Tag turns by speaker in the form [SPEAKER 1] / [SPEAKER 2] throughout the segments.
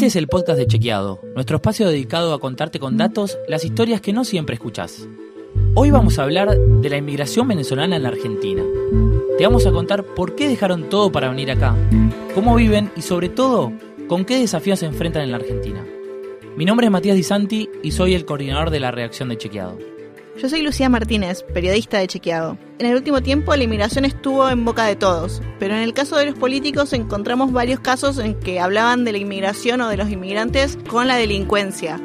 [SPEAKER 1] Este es el podcast de Chequeado, nuestro espacio dedicado a contarte con datos las historias que no siempre escuchás. Hoy vamos a hablar de la inmigración venezolana en la Argentina. Te vamos a contar por qué dejaron todo para venir acá, cómo viven y sobre todo, con qué desafíos se enfrentan en la Argentina. Mi nombre es Matías Di Santi y soy el coordinador de la redacción de Chequeado.
[SPEAKER 2] Yo soy Lucía Martínez, periodista de Chequeado. En el último tiempo la inmigración estuvo en boca de todos, pero en el caso de los políticos encontramos varios casos en que hablaban de la inmigración o de los inmigrantes con la delincuencia.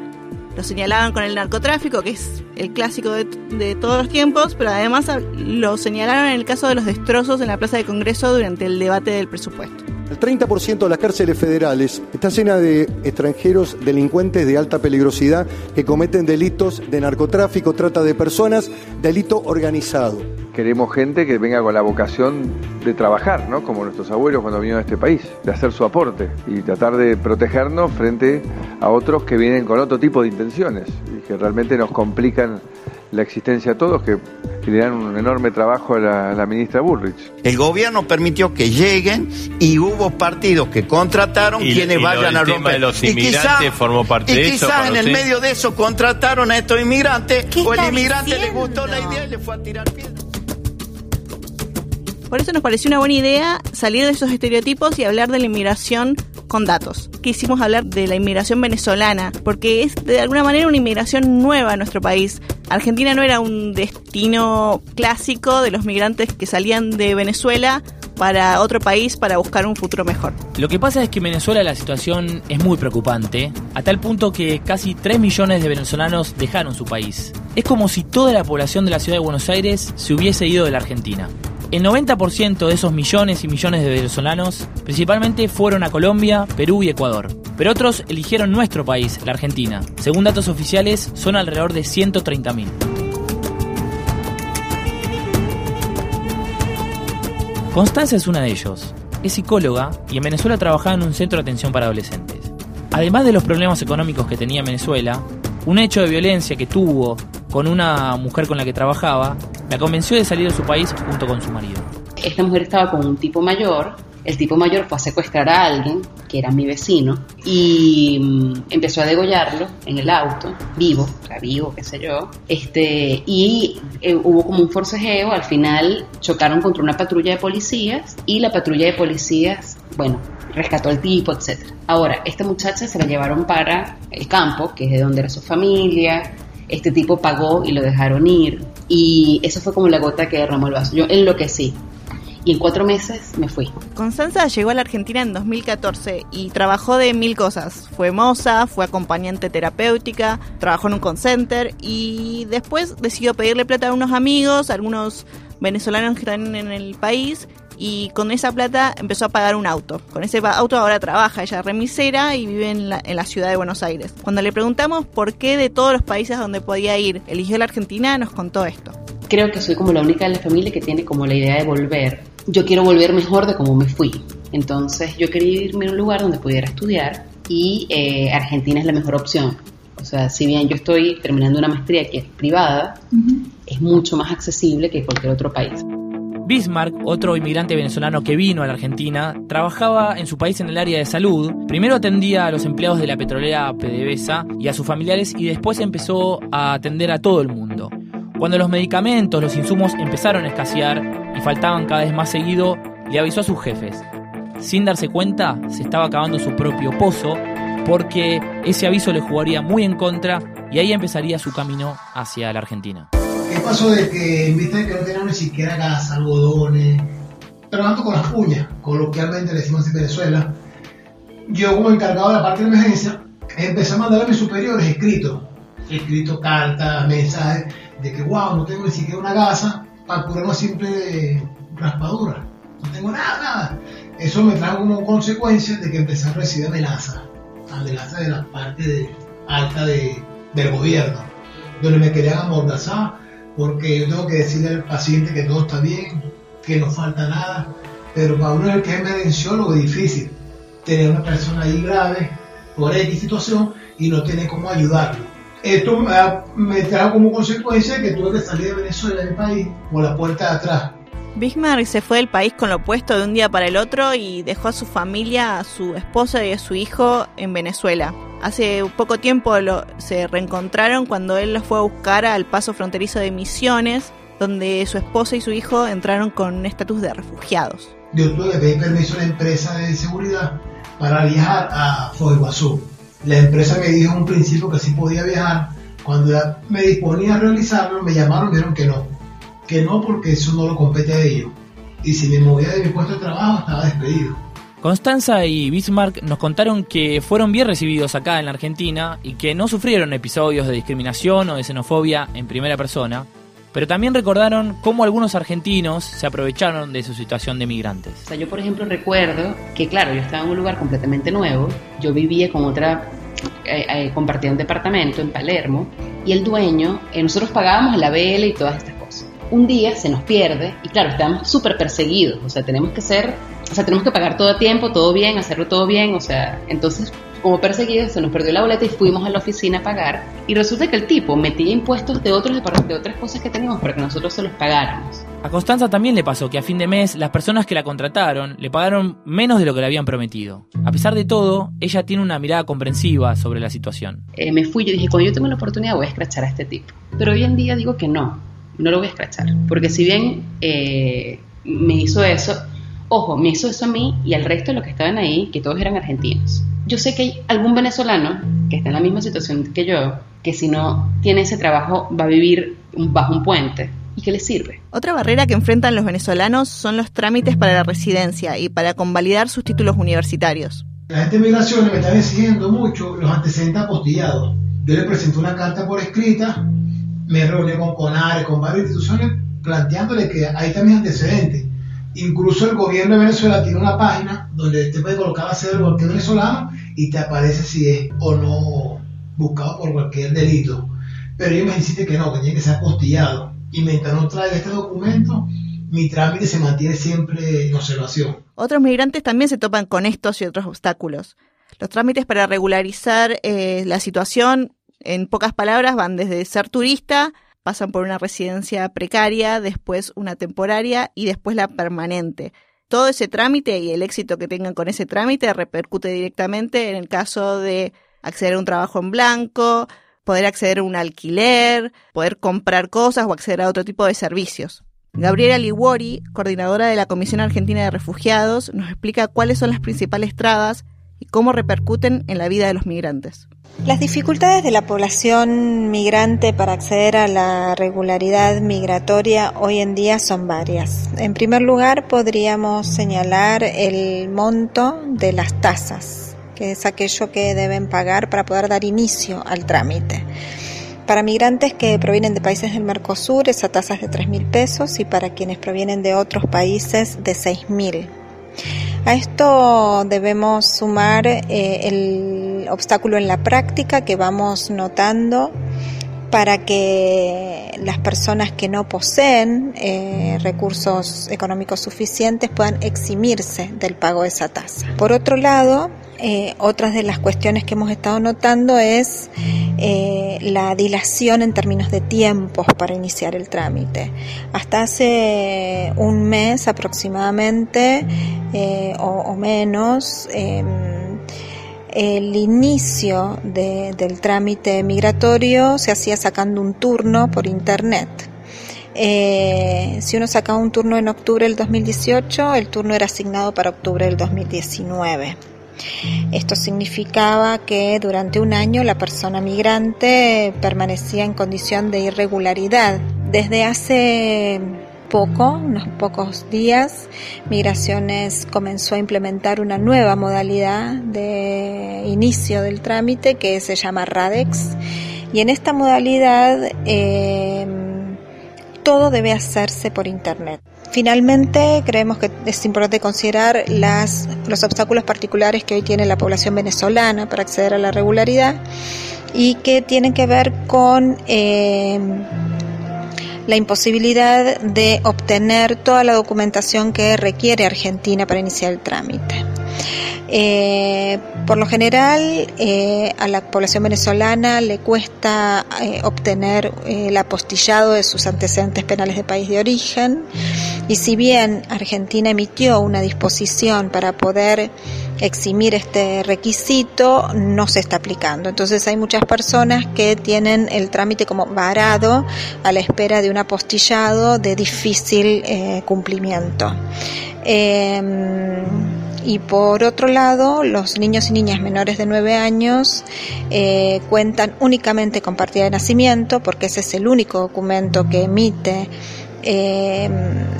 [SPEAKER 2] Lo señalaban con el narcotráfico, que es el clásico de, todos los tiempos, pero además lo señalaron en el caso de los destrozos en la Plaza de Congreso durante el debate del presupuesto.
[SPEAKER 3] El 30% de las cárceles federales está llena de extranjeros delincuentes de alta peligrosidad que cometen delitos de narcotráfico, trata de personas, delito organizado.
[SPEAKER 4] Queremos gente que venga con la vocación de trabajar, ¿no? como nuestros abuelos cuando vinieron a este país, de hacer su aporte y tratar de protegernos frente a otros que vienen con otro tipo de intenciones y que realmente nos complican la existencia a todos, que, le dan un enorme trabajo a la, a la, ministra Bullrich.
[SPEAKER 5] El gobierno permitió que lleguen y hubo partidos que contrataron
[SPEAKER 6] y,
[SPEAKER 5] quienes
[SPEAKER 6] y
[SPEAKER 5] vayan
[SPEAKER 6] lo,
[SPEAKER 5] a romper.
[SPEAKER 6] Tema de los
[SPEAKER 5] y quizá,
[SPEAKER 6] formó parte
[SPEAKER 5] y
[SPEAKER 6] de eso.
[SPEAKER 5] quizás en el medio de eso contrataron a estos inmigrantes o el inmigrante le
[SPEAKER 2] diciendo?
[SPEAKER 5] gustó la idea y le fue a tirar piedras.
[SPEAKER 2] Por eso nos pareció una buena idea salir de esos estereotipos y hablar de la inmigración con datos. Quisimos hablar de la inmigración venezolana, porque es de alguna manera una inmigración nueva a nuestro país. Argentina no era un destino clásico de los migrantes que salían de Venezuela para otro país para buscar un futuro mejor.
[SPEAKER 1] Lo que pasa es que en Venezuela la situación es muy preocupante, a tal punto que casi 3 millones de venezolanos dejaron su país. Es como si toda la población de la ciudad de Buenos Aires se hubiese ido de la Argentina. El 90% de esos millones y millones de venezolanos principalmente fueron a Colombia, Perú y Ecuador. Pero otros eligieron nuestro país, la Argentina. Según datos oficiales, son alrededor de 130.000. Constanza es una de ellos. Es psicóloga y en Venezuela trabajaba en un centro de atención para adolescentes. Además de los problemas económicos que tenía en Venezuela, un hecho de violencia que tuvo con una mujer con la que trabajaba la convenció de salir de su país junto con su marido.
[SPEAKER 7] Esta mujer estaba con un tipo mayor, el tipo mayor fue a secuestrar a alguien, que era mi vecino, y mm, empezó a degollarlo en el auto, vivo, o sea, vivo, qué sé yo, este, y eh, hubo como un forcejeo, al final chocaron contra una patrulla de policías, y la patrulla de policías, bueno, rescató al tipo, etc. Ahora, esta muchacha se la llevaron para el campo, que es de donde era su familia, este tipo pagó y lo dejaron ir. Y eso fue como la gota que derramó el vaso. Yo enloquecí. Y en cuatro meses me fui.
[SPEAKER 2] Constanza llegó a la Argentina en 2014 y trabajó de mil cosas. Fue moza, fue acompañante terapéutica, trabajó en un call center y después decidió pedirle plata a unos amigos, a algunos venezolanos que están en el país y con esa plata empezó a pagar un auto. Con ese auto ahora trabaja, ella es remisera y vive en la, en la, ciudad de Buenos Aires. Cuando le preguntamos por qué de todos los países donde podía ir eligió la Argentina, nos contó esto.
[SPEAKER 7] Creo que soy como la única de la familia que tiene como la idea de volver. Yo quiero volver mejor de como me fui. Entonces yo quería irme a un lugar donde pudiera estudiar y eh, Argentina es la mejor opción. O sea, si bien yo estoy terminando una maestría que es privada, uh -huh. es mucho más accesible que cualquier otro país.
[SPEAKER 1] Bismarck, otro inmigrante venezolano que vino a la Argentina, trabajaba en su país en el área de salud. Primero atendía a los empleados de la petrolera PDVSA y a sus familiares y después empezó a atender a todo el mundo. Cuando los medicamentos, los insumos empezaron a escasear y faltaban cada vez más seguido, le avisó a sus jefes. Sin darse cuenta, se estaba acabando su propio pozo porque ese aviso le jugaría muy en contra y ahí empezaría su camino hacia la Argentina.
[SPEAKER 8] ¿Qué pasó de que en vista de que no tenían ni siquiera gas, algodones, trabajando con las uñas, coloquialmente le decimos en Venezuela, yo como encargado de la parte de emergencia, empecé a mandar a mis superiores escritos, escritos, cartas, mensajes, de que wow, no tengo ni siquiera una gasa para curar una simple raspadura, no tengo nada, nada. Eso me trajo como consecuencia de que empecé a recibir amenazas, amenazas de la parte de, alta de, del gobierno, donde me querían amordazar, porque yo tengo que decirle al paciente que todo está bien, que no falta nada, pero para uno que es emergenciólogo es difícil tener una persona ahí grave por X situación y no tiene cómo ayudarlo. Esto me trajo como consecuencia que tuve que salir de Venezuela del país por la puerta de atrás,
[SPEAKER 2] Bismarck se fue del país con lo opuesto de un día para el otro y dejó a su familia, a su esposa y a su hijo en Venezuela. Hace poco tiempo lo, se reencontraron cuando él los fue a buscar al paso fronterizo de Misiones, donde su esposa y su hijo entraron con un estatus de refugiados.
[SPEAKER 8] Yo tuve que pedir permiso a la empresa de seguridad para viajar a Foz La empresa me dijo en un principio que sí podía viajar. Cuando me disponía a realizarlo, me llamaron y dijeron que no que no porque eso no lo compete a ellos. Y si me movía de mi puesto de trabajo, estaba despedido.
[SPEAKER 1] Constanza y Bismarck nos contaron que fueron bien recibidos acá en la Argentina y que no sufrieron episodios de discriminación o de xenofobia en primera persona, pero también recordaron cómo algunos argentinos se aprovecharon de su situación de migrantes.
[SPEAKER 7] O sea, yo por ejemplo recuerdo que claro, yo estaba en un lugar completamente nuevo, yo vivía con otra, eh, eh, compartía un departamento en Palermo y el dueño, eh, nosotros pagábamos la BL y todas estas un día se nos pierde y claro, estamos súper perseguidos, o sea, tenemos que ser, o sea, tenemos que pagar todo a tiempo, todo bien, hacerlo todo bien, o sea, entonces como perseguidos se nos perdió la boleta y fuimos a la oficina a pagar y resulta que el tipo metía impuestos de otros de otras cosas que teníamos para que nosotros se los pagáramos.
[SPEAKER 1] A Constanza también le pasó que a fin de mes las personas que la contrataron le pagaron menos de lo que le habían prometido. A pesar de todo, ella tiene una mirada comprensiva sobre la situación.
[SPEAKER 7] Eh, me fui, yo dije, cuando yo tengo la oportunidad voy a escrachar a este tipo. Pero hoy en día digo que no, no lo voy a escrachar. Porque si bien eh, me hizo eso, ojo, me hizo eso a mí y al resto de los que estaban ahí, que todos eran argentinos. Yo sé que hay algún venezolano que está en la misma situación que yo, que si no tiene ese trabajo va a vivir bajo un puente. ¿Y qué le sirve?
[SPEAKER 2] Otra barrera que enfrentan los venezolanos son los trámites para la residencia y para convalidar sus títulos universitarios.
[SPEAKER 8] La gente de migraciones me está exigiendo mucho los antecedentes apostillados. Yo le presenté una carta por escrita me reuní con CONARE, con varias instituciones, planteándole que ahí también antecedentes. Incluso el gobierno de Venezuela tiene una página donde te puede colocar a ser cualquier venezolano y te aparece si es o no buscado por cualquier delito. Pero ellos me insisten que no, que tiene que ser apostillado. Y mientras no traiga este documento, mi trámite se mantiene siempre en observación.
[SPEAKER 2] Otros migrantes también se topan con estos y otros obstáculos. Los trámites para regularizar eh, la situación en pocas palabras, van desde ser turista, pasan por una residencia precaria, después una temporaria y después la permanente. Todo ese trámite y el éxito que tengan con ese trámite repercute directamente en el caso de acceder a un trabajo en blanco, poder acceder a un alquiler, poder comprar cosas o acceder a otro tipo de servicios. Gabriela Liguori, coordinadora de la Comisión Argentina de Refugiados, nos explica cuáles son las principales trabas y cómo repercuten en la vida de los migrantes.
[SPEAKER 6] Las dificultades de la población migrante para acceder a la regularidad migratoria hoy en día son varias. En primer lugar, podríamos señalar el monto de las tasas, que es aquello que deben pagar para poder dar inicio al trámite. Para migrantes que provienen de países del Mercosur, esa tasa es de 3 mil pesos y para quienes provienen de otros países, de 6 mil. A esto debemos sumar eh, el obstáculo en la práctica que vamos notando para que las personas que no poseen eh, recursos económicos suficientes puedan eximirse del pago de esa tasa. Por otro lado, eh, otras de las cuestiones que hemos estado notando es eh, la dilación en términos de tiempos para iniciar el trámite. Hasta hace un mes aproximadamente eh, o, menos, em, el inicio del trámite migratorio se hacía sacando un turno por internet. si uno sacaba un turno en octubre del 2018, el turno era asignado para octubre del 2019. Esto significaba que durante un año la persona migrante permanecía en condición de irregularidad. Desde hace poco, unos pocos días, Migraciones comenzó a implementar una nueva modalidad de inicio del trámite que se llama RADEX. Y en esta modalidad eh, todo debe hacerse por Internet. Finalmente, creemos que es importante considerar los obstáculos particulares que hoy tiene la población venezolana para acceder a la regularidad y que tienen que ver con eh, la imposibilidad de obtener toda la documentación que requiere Argentina para iniciar el trámite. Eh, por lo general, eh, a la población venezolana le cuesta obtener el apostillado de sus antecedentes penales de país de origen y si bien Argentina emitió una disposición para poder eximir este requisito, no se está aplicando. Entonces hay muchas personas que tienen el trámite como varado a la espera de un apostillado de difícil cumplimiento. Y por otro lado, los niños y niñas menores de 9 años eh, cuentan únicamente con partida de nacimiento, porque ese es el único documento que emite eh,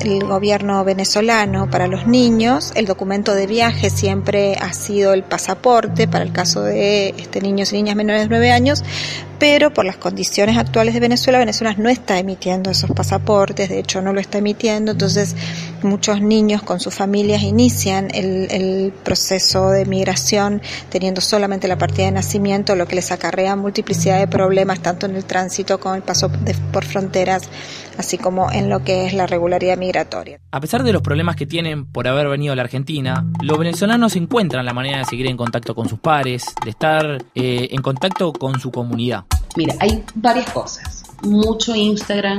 [SPEAKER 6] el gobierno venezolano para los niños. El documento de viaje siempre ha sido el pasaporte para el caso de este, niños y niñas menores de 9 años, pero por las condiciones actuales de Venezuela, Venezuela no está emitiendo esos pasaportes, de hecho no lo está emitiendo, entonces muchos niños con sus familias inician el, el proceso de migración teniendo solamente la partida de nacimiento, lo que les acarrea multiplicidad de problemas tanto en el tránsito como el paso por fronteras, así como en lo que es la regularidad migratoria.
[SPEAKER 1] A pesar de los problemas que tienen por haber venido a la Argentina, los venezolanos encuentran la manera de seguir en contacto con sus pares, de estar eh, en contacto con su comunidad.
[SPEAKER 7] Mira, hay varias cosas. Mucho Instagram,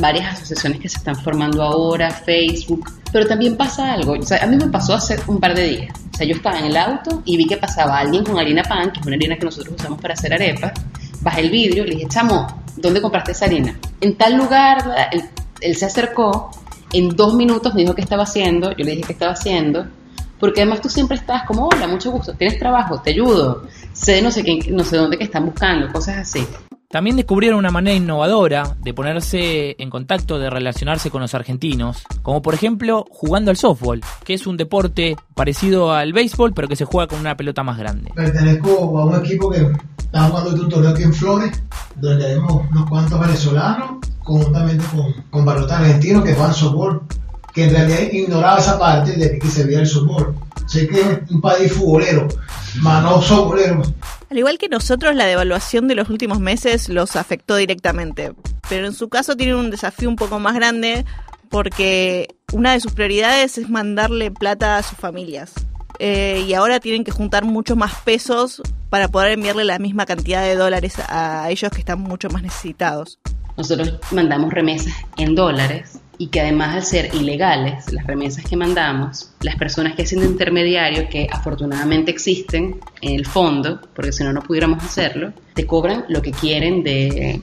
[SPEAKER 7] varias asociaciones que se están formando ahora, Facebook, pero también pasa algo. O sea, a mí me pasó hace un par de días. O sea, yo estaba en el auto y vi que pasaba alguien con harina pan, que es una harina que nosotros usamos para hacer arepas. Bajé el vidrio y le dije, chamo, ¿dónde compraste esa harina? En tal lugar, él, se acercó, en dos minutos me dijo qué estaba haciendo, yo le dije qué estaba haciendo, porque además tú siempre estás como, hola, mucho gusto, tienes trabajo, te ayudo, sé no sé qué, no sé dónde que están buscando, cosas así.
[SPEAKER 1] También descubrieron una manera innovadora de ponerse en contacto, de relacionarse con los argentinos, como por ejemplo jugando al softball, que es un deporte parecido al béisbol, pero que se juega con una pelota más grande.
[SPEAKER 8] Pertenezco a un equipo que está jugando un torneo aquí en Flores, donde tenemos unos cuantos venezolanos, conjuntamente con, con argentinos que juegan softball, que en realidad ignoraba esa parte de que se veía el softball. Sé que es un país futbolero, más no softballero.
[SPEAKER 2] Al igual que nosotros, la devaluación de los últimos meses los afectó directamente, pero en su caso tienen un desafío un poco más grande porque una de sus prioridades es mandarle plata a sus familias. Eh, y ahora tienen que juntar muchos más pesos para poder enviarle la misma cantidad de dólares a ellos que están mucho más necesitados.
[SPEAKER 7] Nosotros mandamos remesas en dólares y que además al ser ilegales, las remesas que mandamos, las personas que hacen de intermediario, que afortunadamente existen en el fondo, porque si no, no pudiéramos hacerlo, te cobran lo que quieren de,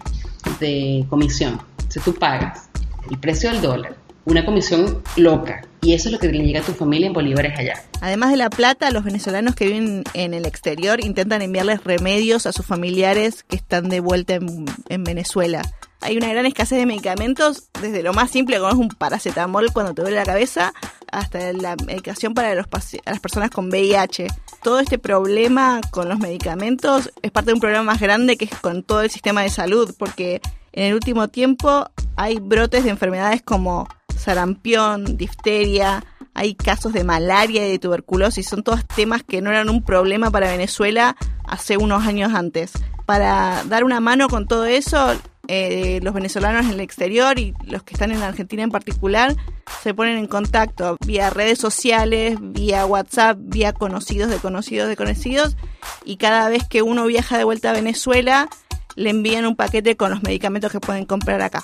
[SPEAKER 7] de comisión. Si tú pagas el precio del dólar, una comisión loca, y eso es lo que le llega a tu familia en bolívares allá.
[SPEAKER 2] Además de la plata, los venezolanos que viven en el exterior intentan enviarles remedios a sus familiares que están de vuelta en, en Venezuela hay una gran escasez de medicamentos, desde lo más simple como es un paracetamol cuando te duele la cabeza, hasta la medicación para los las personas con VIH. Todo este problema con los medicamentos es parte de un problema más grande que es con todo el sistema de salud, porque en el último tiempo hay brotes de enfermedades como sarampión, difteria, hay casos de malaria y de tuberculosis, son todos temas que no eran un problema para Venezuela hace unos años antes. Para dar una mano con todo eso, eh, los venezolanos en el exterior y los que están en la Argentina en particular se ponen en contacto vía redes sociales, vía WhatsApp, vía conocidos de conocidos de conocidos y cada vez que uno viaja de vuelta a Venezuela le envían un paquete con los medicamentos que pueden comprar acá.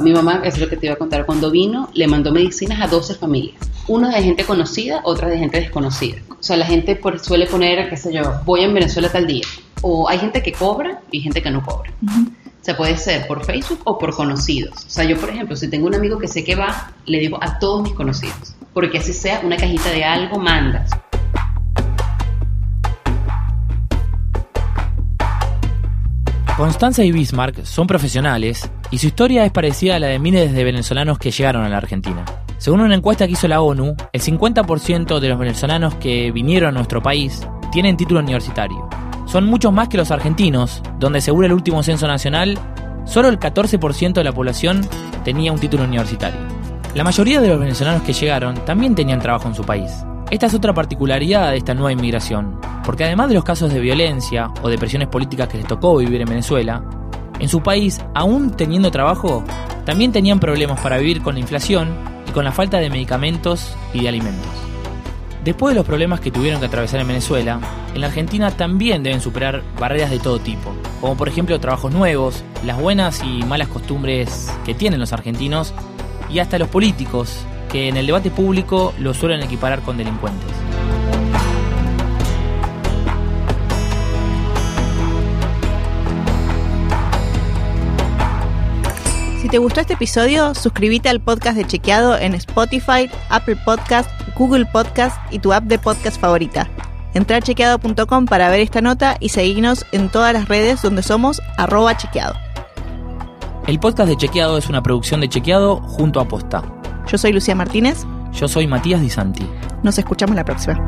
[SPEAKER 7] Mi mamá, es lo que te iba a contar, cuando vino le mandó medicinas a 12 familias. Una de gente conocida, otra de gente desconocida. O sea, la gente suele poner, qué sé yo, voy en Venezuela tal día. O hay gente que cobra y gente que no cobra. O sea, puede ser por Facebook o por conocidos. O sea, yo, por ejemplo, si tengo un amigo que sé que va, le digo a todos mis conocidos. Porque así sea una cajita de algo, mandas.
[SPEAKER 1] Constanza y Bismarck son profesionales y su historia es parecida a la de miles de venezolanos que llegaron a la Argentina. Según una encuesta que hizo la ONU, el 50% de los venezolanos que vinieron a nuestro país tienen título universitario son muchos más que los argentinos, donde según el último censo nacional, solo el 14% de la población tenía un título universitario. La mayoría de los venezolanos que llegaron también tenían trabajo en su país. Esta es otra particularidad de esta nueva inmigración, porque además de los casos de violencia o de presiones políticas que les tocó vivir en Venezuela, en su país, aún teniendo trabajo, también tenían problemas para vivir con la inflación y con la falta de medicamentos y de alimentos. Después de los problemas que tuvieron que atravesar en Venezuela, en la Argentina también deben superar barreras de todo tipo, como por ejemplo trabajos nuevos, las buenas y malas costumbres que tienen los argentinos y hasta los políticos, que en el debate público lo suelen equiparar con delincuentes.
[SPEAKER 2] Te gustó este episodio, suscríbete al podcast de Chequeado en Spotify, Apple Podcast, Google Podcast y tu app de podcast favorita. Entra a chequeado.com para ver esta nota y seguirnos en todas las redes donde somos arroba chequeado.
[SPEAKER 1] El podcast de Chequeado es una producción de Chequeado junto a Posta.
[SPEAKER 2] Yo soy Lucía Martínez.
[SPEAKER 1] Yo soy Matías Di Santi.
[SPEAKER 2] Nos escuchamos la próxima.